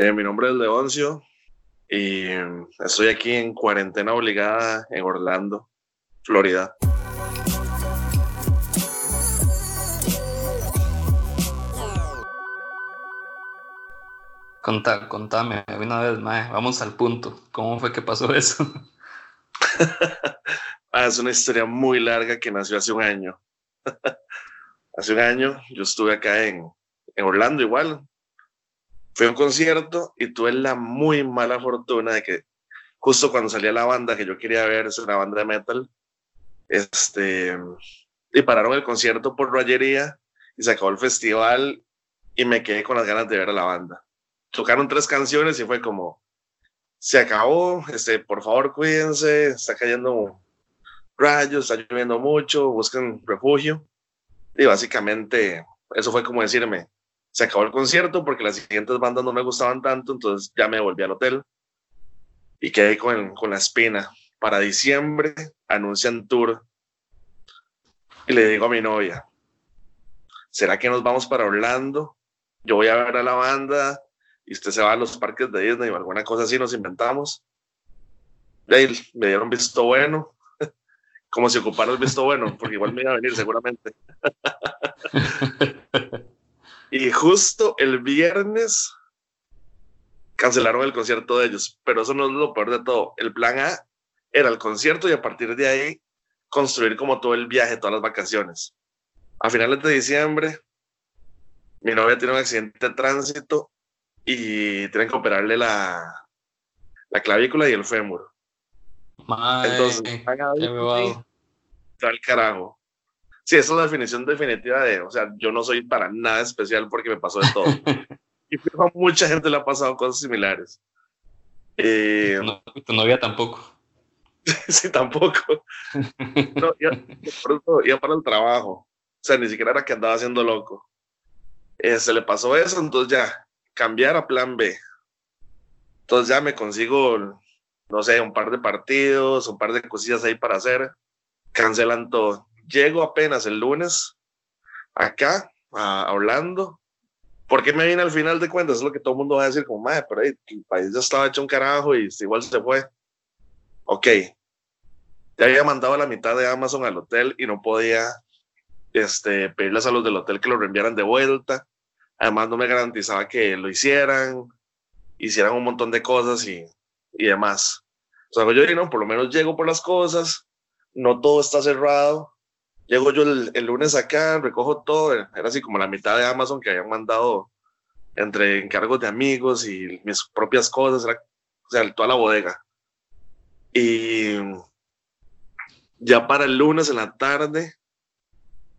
Eh, mi nombre es Leoncio y estoy aquí en cuarentena obligada en Orlando, Florida. Contá, contame una vez más, vamos al punto. ¿Cómo fue que pasó eso? ah, es una historia muy larga que nació hace un año. hace un año yo estuve acá en, en Orlando igual. Fui a un concierto y tuve la muy mala fortuna de que justo cuando salía la banda que yo quería ver, es una banda de metal, este, y pararon el concierto por rayería y se acabó el festival y me quedé con las ganas de ver a la banda. Tocaron tres canciones y fue como, se acabó, este, por favor cuídense, está cayendo rayos, está lloviendo mucho, busquen refugio. Y básicamente eso fue como decirme, se acabó el concierto porque las siguientes bandas no me gustaban tanto, entonces ya me volví al hotel y quedé con, con la espina. Para diciembre anuncian tour y le digo a mi novia, ¿será que nos vamos para Orlando? Yo voy a ver a la banda y usted se va a los parques de Disney o alguna cosa así, nos inventamos. Y ahí me dieron visto bueno, como si ocupara el visto bueno, porque igual me iba a venir seguramente. y justo el viernes cancelaron el concierto de ellos, pero eso no es lo peor de todo. El plan A era el concierto y a partir de ahí construir como todo el viaje, todas las vacaciones. A finales de diciembre, mi novia tiene un accidente de tránsito y tienen que operarle la, la clavícula y el fémur. Entonces, está el carajo. Sí, esa es la definición definitiva de, o sea, yo no soy para nada especial porque me pasó de todo. y a mucha gente le ha pasado cosas similares. Eh, no, tu novia tampoco. sí, tampoco. No, iba, para el trabajo. O sea, ni siquiera era que andaba haciendo loco. Eh, se le pasó eso, entonces ya, cambiar a plan B. Entonces ya me consigo, no sé, un par de partidos, un par de cosillas ahí para hacer. Cancelan todo. Llego apenas el lunes acá, a Orlando. ¿Por qué me vine al final de cuentas? Es lo que todo el mundo va a decir, como, madre, pero ahí, el país ya estaba hecho un carajo y igual se fue. Ok, ya había mandado la mitad de Amazon al hotel y no podía este, pedirles a los del hotel que lo reenviaran de vuelta. Además, no me garantizaba que lo hicieran, hicieran un montón de cosas y, y demás. O sea, yo no, por lo menos llego por las cosas, no todo está cerrado. Llego yo el, el, lunes acá, recojo todo, era así como la mitad de Amazon que habían mandado entre encargos de amigos y mis propias cosas, era, o sea, toda la bodega. Y ya para el lunes en la tarde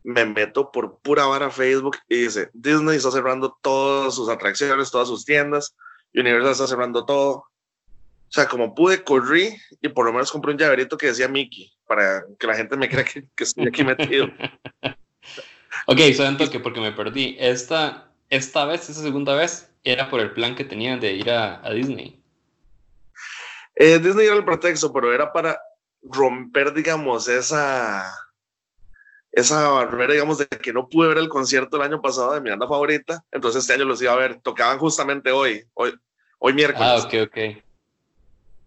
me meto por pura vara Facebook y dice, Disney está cerrando todas sus atracciones, todas sus tiendas, Universal está cerrando todo. O sea, como pude, corrí y por lo menos compré un llaverito que decía Mickey, para que la gente me crea que, estoy aquí metido. ok, solamente que porque me perdí. Esta, esta vez, esta segunda vez, era por el plan que tenían de ir a, a Disney. Eh, Disney era el pretexto, pero era para romper, digamos, esa, esa barrera, digamos, de que no pude ver el concierto el año pasado de mi banda favorita, entonces este año los iba a ver, tocaban justamente hoy, hoy, hoy miércoles. Ah, ok, ok.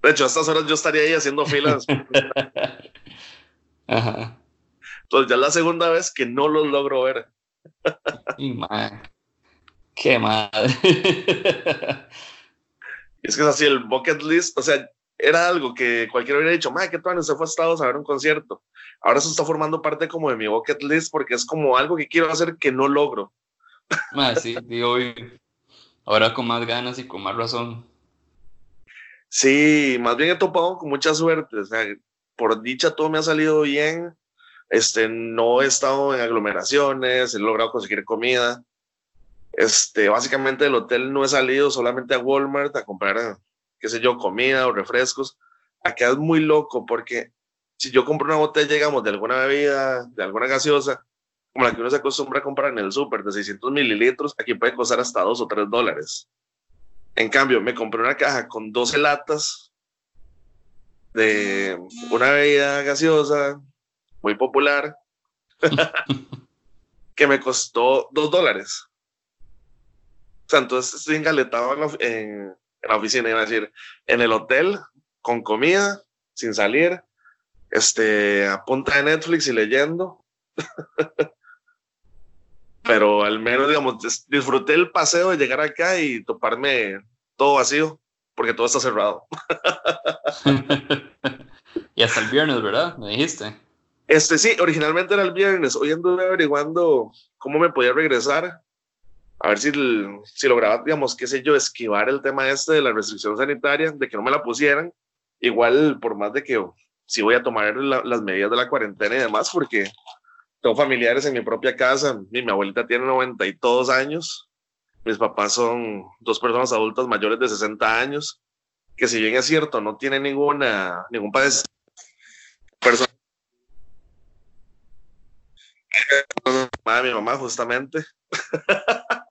De hecho, a estas horas yo estaría ahí haciendo filas. Ajá. Entonces ya es la segunda vez que no los logro ver. y. Qué madre. es que es así el bucket list, o sea, era algo que cualquiera hubiera dicho, madre, qué tal, se fue a Estados a ver un concierto. Ahora eso está formando parte como de mi bucket list porque es como algo que quiero hacer que no logro. Madre, sí, digo, ahora con más ganas y con más razón. Sí, más bien he topado con mucha suerte. O sea, por dicha todo me ha salido bien. Este, no he estado en aglomeraciones, he logrado conseguir comida. Este, básicamente del hotel no he salido solamente a Walmart a comprar qué sé yo, comida o refrescos. Acá es muy loco porque si yo compro una botella, digamos, de alguna bebida, de alguna gaseosa, como la que uno se acostumbra a comprar en el súper de 600 mililitros, aquí puede costar hasta 2 o 3 dólares. En cambio, me compré una caja con 12 latas de una bebida gaseosa muy popular que me costó 2 dólares. O sea, entonces estoy engaletado en la, en la oficina, iba a decir, en el hotel, con comida, sin salir, este, a punta de Netflix y leyendo. Pero al menos, digamos, disfruté el paseo de llegar acá y toparme todo vacío, porque todo está cerrado. y hasta el viernes, ¿verdad? Me dijiste. Este sí, originalmente era el viernes. Hoy anduve averiguando cómo me podía regresar. A ver si, si lograba, digamos, qué sé yo, esquivar el tema este de la restricción sanitaria, de que no me la pusieran. Igual, por más de que si voy a tomar las medidas de la cuarentena y demás, porque tengo familiares en mi propia casa. Mi, mi abuelita tiene 92 años. Mis papás son dos personas adultas mayores de 60 años, que si bien es cierto, no tienen ninguna, ningún padecimiento. mi mamá, justamente.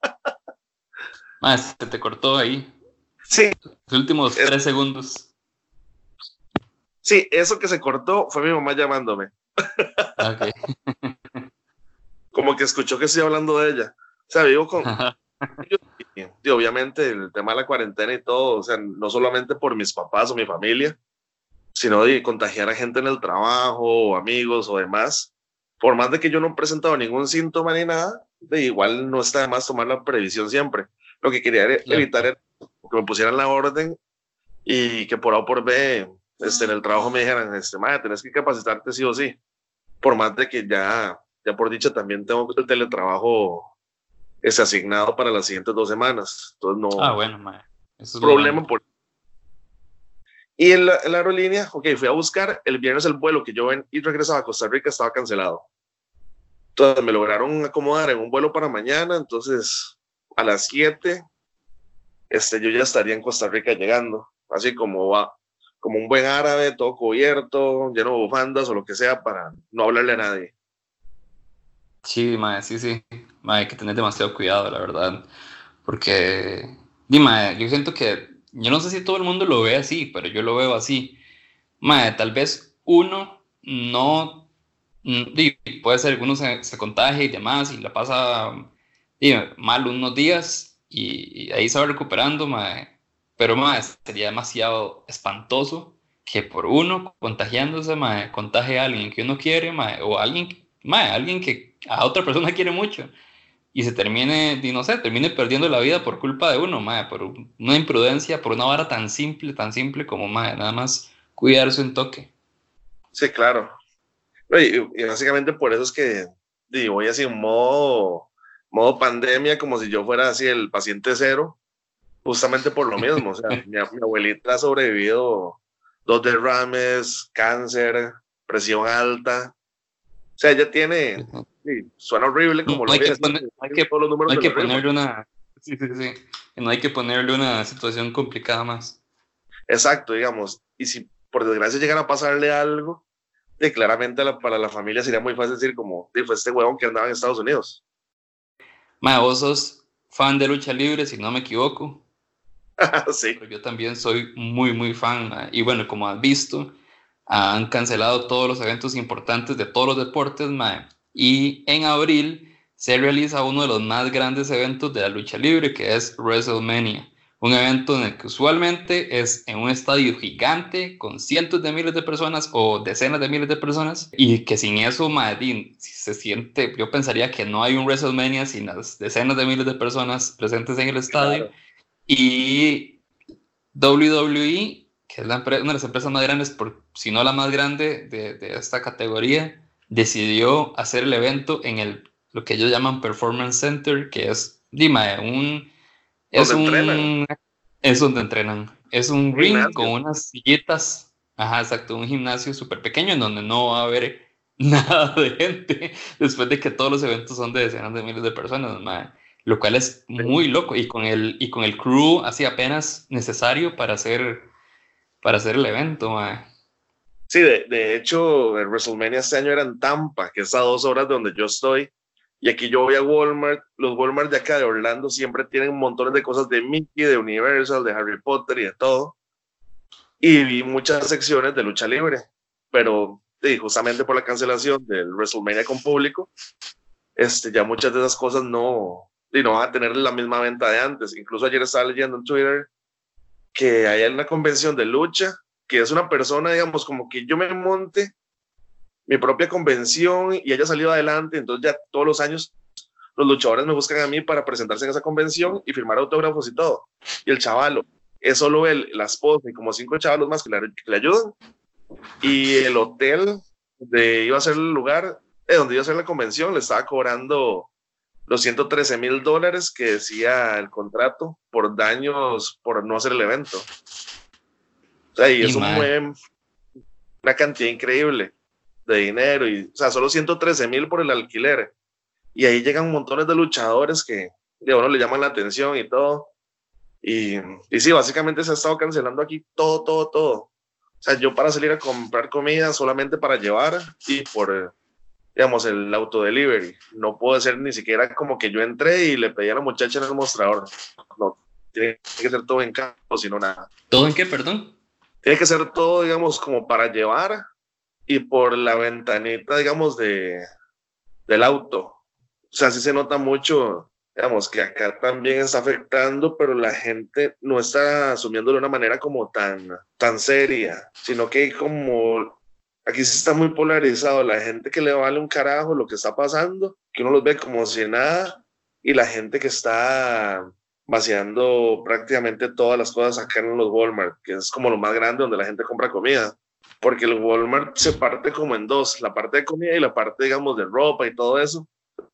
Ah, se te cortó ahí. Sí. Los últimos tres segundos. Sí, eso que se cortó fue mi mamá llamándome. Okay. Como que escuchó que estoy hablando de ella. O sea, vivo con... y, obviamente el tema de la cuarentena y todo, o sea, no solamente por mis papás o mi familia, sino de contagiar a gente en el trabajo, o amigos o demás. Por más de que yo no he presentado ningún síntoma ni nada, de igual no está de más tomar la previsión siempre. Lo que quería evitar era que me pusieran la orden y que por A o por B este, en el trabajo me dijeran, este, madre, tenés que capacitarte sí o sí. Por más de que ya, ya por dicho, también tengo el teletrabajo es asignado para las siguientes dos semanas. Entonces no. Ah, bueno, madre. Eso es problema por. Y en la, aerolínea, ok, fui a buscar el viernes el vuelo que yo ven y regresaba a Costa Rica, estaba cancelado. Entonces me lograron acomodar en un vuelo para mañana, entonces a las 7 este, yo ya estaría en Costa Rica llegando, así como va, como un buen árabe, todo cubierto, lleno de bufandas o lo que sea para no hablarle a nadie. Sí, mae, sí, sí. Mae, hay que tener demasiado cuidado, la verdad. Porque, dime, yo siento que, yo no sé si todo el mundo lo ve así, pero yo lo veo así. Mae, tal vez uno no, mm, puede ser que uno se, se y demás y la pasa mal unos días y, ahí se va recuperando, mae pero más sería demasiado espantoso que por uno contagiándose, mae, contagie a alguien que uno quiere, mae, o alguien, mae, alguien que a otra persona quiere mucho y se termine, no sé, termine perdiendo la vida por culpa de uno, mae, por una imprudencia, por una vara tan simple, tan simple como mae, nada más cuidarse un toque. Sí, claro. Y, básicamente por eso es que digo, voy así en modo, modo pandemia, como si yo fuera así el paciente cero, justamente por lo mismo. O sea, mi, abuelita ha sobrevivido dos derrames, cáncer, presión alta. O sea, ella tiene, suena horrible como lo hay que, poner, hay que, hay que ponerle una, sí, sí, sí. No hay que ponerle una situación complicada más. Exacto, digamos. Y si por desgracia llegara a pasarle algo, de, claramente para la familia sería muy fácil decir como, fue este huevón que andaba en Estados Unidos. Ma, vos sos fan de lucha libre, si no me equivoco. sí. yo también soy muy, muy fan. Y bueno, como has visto, han cancelado todos los eventos importantes de todos los deportes, mae. Y en abril se realiza uno de los más grandes eventos de la lucha libre, que es WrestleMania. Un evento en el que usualmente es en un estadio gigante con cientos de miles de personas o decenas de miles de personas y que sin eso, Madrid se siente, yo pensaría que no hay un WrestleMania sin las decenas de miles de personas presentes en el estadio. Y WWE, que es una de las empresas más grandes, por, si no la más grande de, de, esta categoría, decidió hacer el evento en el, lo que ellos llaman Performance Center, que es, dime, un... Es un... Es donde entrenan. Es un ring con unas sillitas. Ajá, exacto, un gimnasio súper pequeño en donde no va a haber nada de gente después de que todos los eventos son de decenas de miles de personas, mae lo cual es muy loco y con el, y con el crew así apenas necesario para hacer, para hacer el evento. Sí, de, de, hecho, el WrestleMania este año era en Tampa, que es a dos horas de donde yo estoy. Y aquí yo voy a Walmart. Los Walmart de acá de Orlando siempre tienen montones de cosas de Mickey, de Universal, de Harry Potter y de todo. Y vi muchas secciones de lucha libre. Pero sí, justamente por la cancelación del WrestleMania con público, este, ya muchas de esas cosas no, y no van a tener la misma venta de antes. Incluso ayer estaba leyendo en Twitter que hay una convención de lucha, que es una persona, digamos, como que yo me monte mi propia convención y haya salido adelante, entonces ya todos los años los luchadores me buscan a mí para presentarse en esa convención y firmar autógrafos y todo. Y el chavalo es solo él, la esposa y como cinco chavalos más que le, le ayudan. Y el hotel de iba a ser el lugar eh, donde iba a ser la convención le estaba cobrando los 113 mil dólares que decía el contrato por daños por no hacer el evento. O sea, y, eso fue una cantidad increíble de dinero y, o sea, solo 113 mil por el alquiler. Y ahí llegan montones de luchadores que de uno le llaman la atención y todo. Y, y sí, básicamente se ha estado cancelando aquí todo, todo, todo. O sea, yo para salir a comprar comida solamente para llevar y por, digamos, el autodelivery. No puedo ser ni siquiera como que yo entré y le pedí a la muchacha en el mostrador. No, tiene que ser todo en campo, sino nada. ¿Todo en qué, perdón? Tiene que ser todo, digamos, como para llevar y por la ventanita, digamos, de, del auto o sea, sí se nota mucho, digamos, que acá también está afectando, pero la gente no está asumiendo de una manera como tan, tan seria, sino que como aquí se está muy polarizado, la gente que le vale un carajo lo que está pasando, que uno los ve como si nada, y la gente que está vaciando prácticamente todas las cosas acá en los Walmart, que es como lo más grande donde la gente compra comida, porque el Walmart se parte como en dos, la parte de comida y la parte, digamos, de ropa y todo eso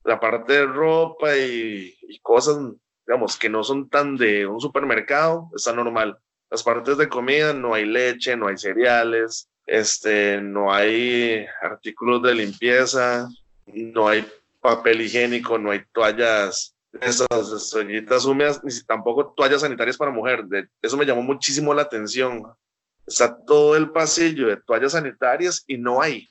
la parte de ropa y, cosas, digamos, que no son tan de un supermercado, está normal. Las partes de comida no hay leche, no hay cereales, este, no hay artículos de limpieza, no hay papel higiénico, no hay toallas, esas toallitas húmedas, ni tampoco toallas sanitarias para mujer. eso me llamó muchísimo la atención. Está todo el pasillo de toallas sanitarias y no hay.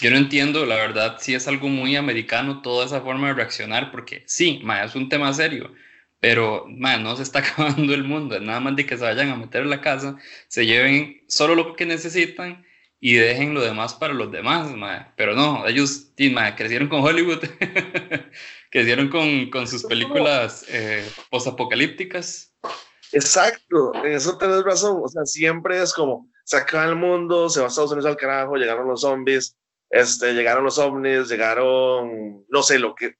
Yo no entiendo, la verdad, si es algo muy americano toda esa forma de reaccionar, porque sí, ma, es un tema serio, pero ma, no se está acabando el mundo, nada más de que se vayan a meter en la casa, se lleven solo lo que necesitan y dejen lo demás para los demás, ma. pero no, ellos ma, crecieron con Hollywood, crecieron con, con, sus películas eh, posapocalípticas. Exacto, en eso tenés razón, o sea, siempre es como, se acaba el mundo, se va a Estados Unidos al carajo, llegaron los zombies, este, llegaron los ovnis, llegaron, no sé, lo que,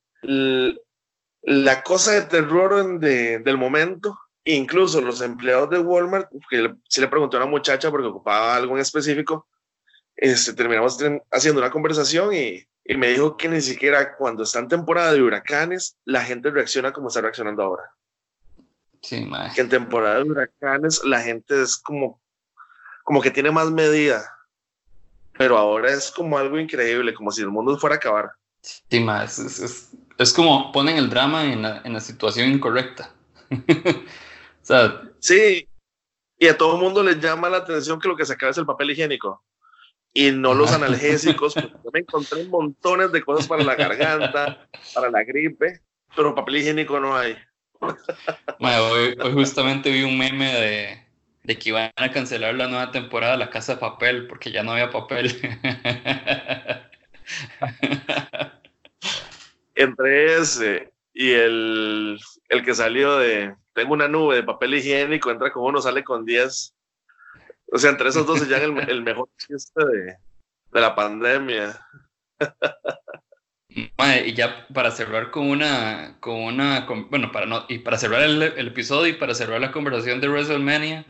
la cosa de terror de, del momento, incluso los empleados de Walmart, que si le pregunté a una muchacha porque ocupaba algo en específico, este, terminamos haciendo una conversación y, y me dijo que ni siquiera cuando está en temporada de huracanes, la gente reacciona como está reaccionando ahora. Sí, que en temporada de huracanes la gente es como, como que tiene más medida pero ahora es como algo increíble, como si el mundo fuera a acabar. Sí, más, es, es, como ponen el drama en la, en la situación incorrecta. o sea, sí, y a todo el mundo le llama la atención que lo que se acaba es el papel higiénico y no los analgésicos. yo me encontré montones de cosas para la garganta, para la gripe, pero papel higiénico no hay. hoy, hoy justamente vi un meme de, de que iban a cancelar la nueva temporada de La Casa de Papel porque ya no había papel. Entre ese y el, el, que salió de Tengo una nube de papel higiénico, entra con uno, sale con 10. O sea, entre esos dos se llama el, mejor chiste de, de la pandemia. y ya para cerrar con una, con una, bueno, para no, y para cerrar el, el, episodio y para cerrar la conversación de WrestleMania,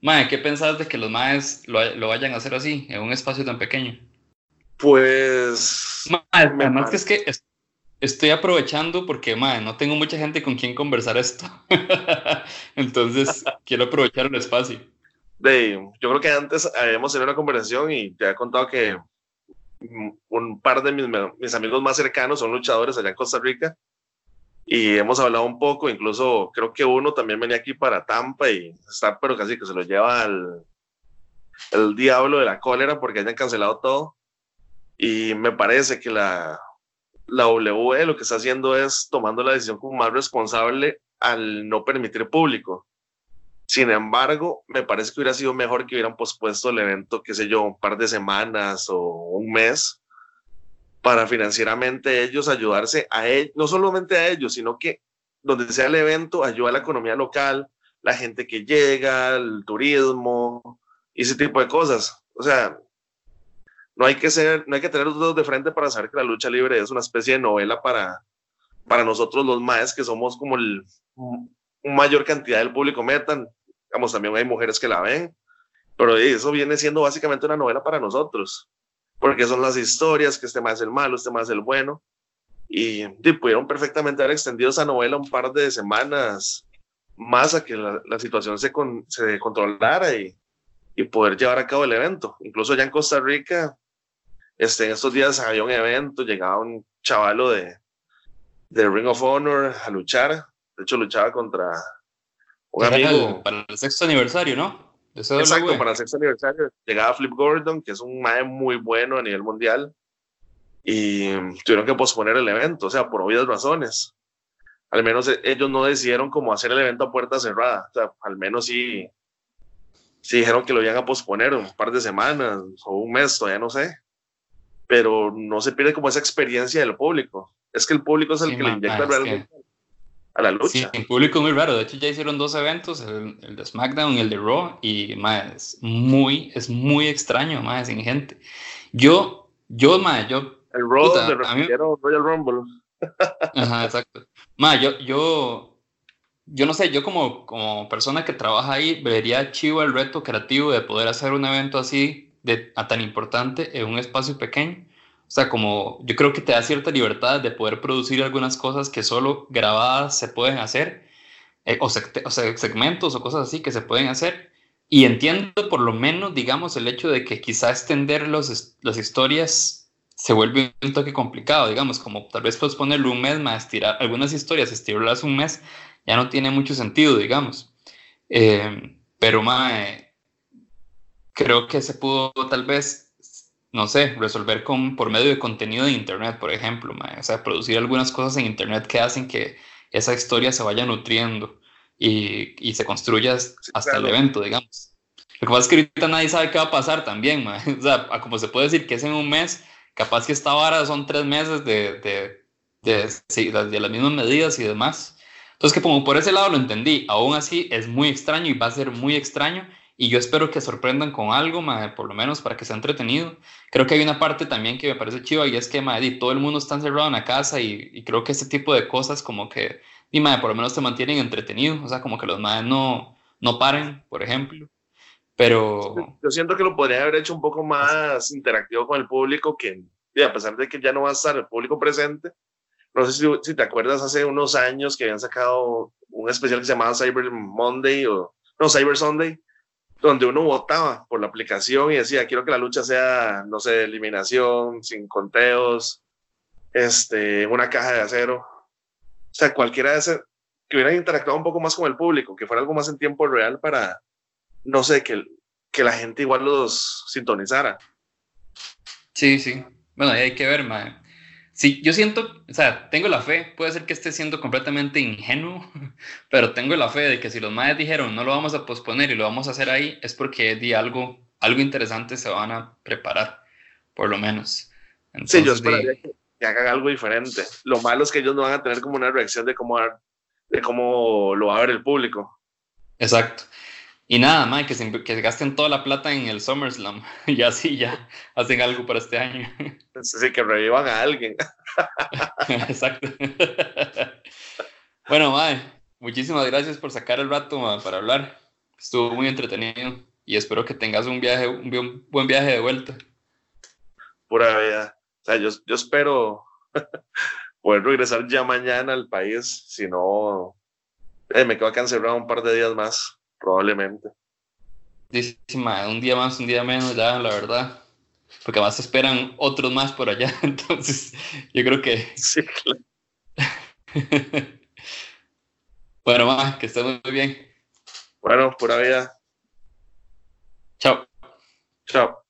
Mae, ¿qué pensás de que los maes lo, lo, vayan a hacer así, en un espacio tan pequeño? Pues. Mae, además que es que estoy aprovechando porque, mae, no tengo mucha gente con quien conversar esto. Entonces, quiero aprovechar el espacio. De, yo creo que antes habíamos tenido una conversación y te he contado que un par de mis, mis amigos más cercanos son luchadores allá en Costa Rica y hemos hablado un poco, incluso creo que uno también venía aquí para Tampa y está, pero casi que se lo lleva al el diablo de la cólera porque hayan cancelado todo. Y me parece que la, la WWE lo que está haciendo es tomando la decisión como más responsable al no permitir público. Sin embargo, me parece que hubiera sido mejor que hubieran pospuesto el evento, qué sé yo, un par de semanas o un mes para financieramente ellos ayudarse a ellos, no solamente a ellos, sino que donde sea el evento, ayuda a la economía local, la gente que llega, el turismo ese tipo de cosas. O sea, no hay que ser, no hay que tener los dedos de frente para saber que la lucha libre es una especie de novela para, para nosotros los maes que somos como el mayor cantidad del público metan. Digamos, también hay mujeres que la ven, pero eso viene siendo básicamente una novela para nosotros, porque son las historias, que este más es el malo, este más es el bueno, y, pudieron perfectamente haber extendido esa novela un par de semanas más a que la, la situación se, se controlara y, y, poder llevar a cabo el evento. Incluso ya en Costa Rica, este, en estos días había un evento, llegaba un chavalo de, de Ring of Honor a luchar, de hecho luchaba contra un amigo. para el sexto aniversario, ¿no? Exacto, para el sexto aniversario llegaba Flip Gordon, que es un mae muy bueno a nivel mundial, y tuvieron que posponer el evento, o sea, por obvias razones. Al menos e, ellos no decidieron cómo hacer el evento a puerta cerrada, o sea, al menos sí, sí dijeron que lo iban a posponer un par de semanas o un mes, todavía no sé, pero no se pierde como esa experiencia del público. Es que el público es el que le inyecta realmente a la lucha. Sí, el público es muy raro. De hecho, ya hicieron dos eventos, el, de SmackDown y el de Raw, y más es muy, es muy extraño, más sin gente. Yo, yo, más, yo. El Raw de Royal Rumble. Ajá, exacto. Más, yo, yo, yo no sé, yo como, como persona que trabaja ahí, vería chivo el reto creativo de poder hacer un evento así, a tan importante, en un espacio pequeño o sea, como yo creo que te da cierta libertad de poder producir algunas cosas que solo grabadas se pueden hacer, eh, o, segmentos o cosas así que se pueden hacer. Y entiendo por lo menos, digamos, el hecho de que quizá extender los, las historias se vuelve un toque complicado, digamos, como tal vez puedes ponerle un mes más, estirar algunas historias, estirarlas un mes, ya no tiene mucho sentido, digamos. Eh, pero, mae, creo que se pudo tal vez no sé, resolver con, por medio de contenido de Internet, por ejemplo, o sea, producir algunas cosas en Internet que hacen que esa historia se vaya nutriendo y, y se construya hasta el evento, digamos. Lo que pasa es que ahorita nadie sabe qué va a pasar también, o sea, como se puede decir que es en un mes, capaz que esta vara son tres meses de, de, de, de las mismas medidas y demás. Entonces, que como por ese lado lo entendí, aún así es muy extraño y va a ser muy extraño y yo espero que sorprendan con algo, por lo menos para que sea entretenido. Creo que hay una parte también que me parece chiva y es que todo el mundo está encerrado en la casa y, creo que ese tipo de cosas como que, y, por lo menos te mantienen entretenido, o sea, como que los madres no, no paren, por ejemplo. Pero... Yo siento que lo podría haber hecho un poco más interactivo con el público, que a pesar de que ya no va a estar el público presente, no sé si, si te acuerdas hace unos años que habían sacado un especial que se llamaba Cyber Monday o no, Cyber Sunday, donde uno votaba por la aplicación y decía, quiero que la lucha sea, no sé, eliminación, sin conteos, este, una caja de acero. O sea, cualquiera de esas, que hubieran interactuado un poco más con el público, que fuera algo más en tiempo real para, no sé, que, que la gente igual los sintonizara. Sí, sí. Bueno, ahí hay que ver, mae. Sí, yo siento, o sea, tengo la fe, puede ser que esté siendo completamente ingenuo, pero tengo la fe de que si los madres dijeron no lo vamos a posponer y lo vamos a hacer ahí, es porque di algo, algo interesante se van a preparar, por lo menos. sí, yo esperaría que, hagan algo diferente. Lo malo es que ellos no van a tener como una reacción de cómo, de cómo lo va a ver el público. Exacto. Y nada, más que se, que gasten toda la plata en el SummerSlam y así ya hacen algo para este año. Sí, que revivan a alguien. Exacto. bueno, Mae, muchísimas gracias por sacar el rato para hablar. Estuvo muy entretenido y espero que tengas un viaje, un buen viaje de vuelta. Pura vida. O sea, yo, yo espero poder regresar ya mañana al país, si no, eh, me quedo acá encerrado un par de días más probablemente. Dice, un día más, un día menos, ya, la verdad. Porque más esperan otros más por allá. Entonces, yo creo que. Sí, claro. bueno, más, que esté muy bien. Bueno, pura vida. Chao. Chao.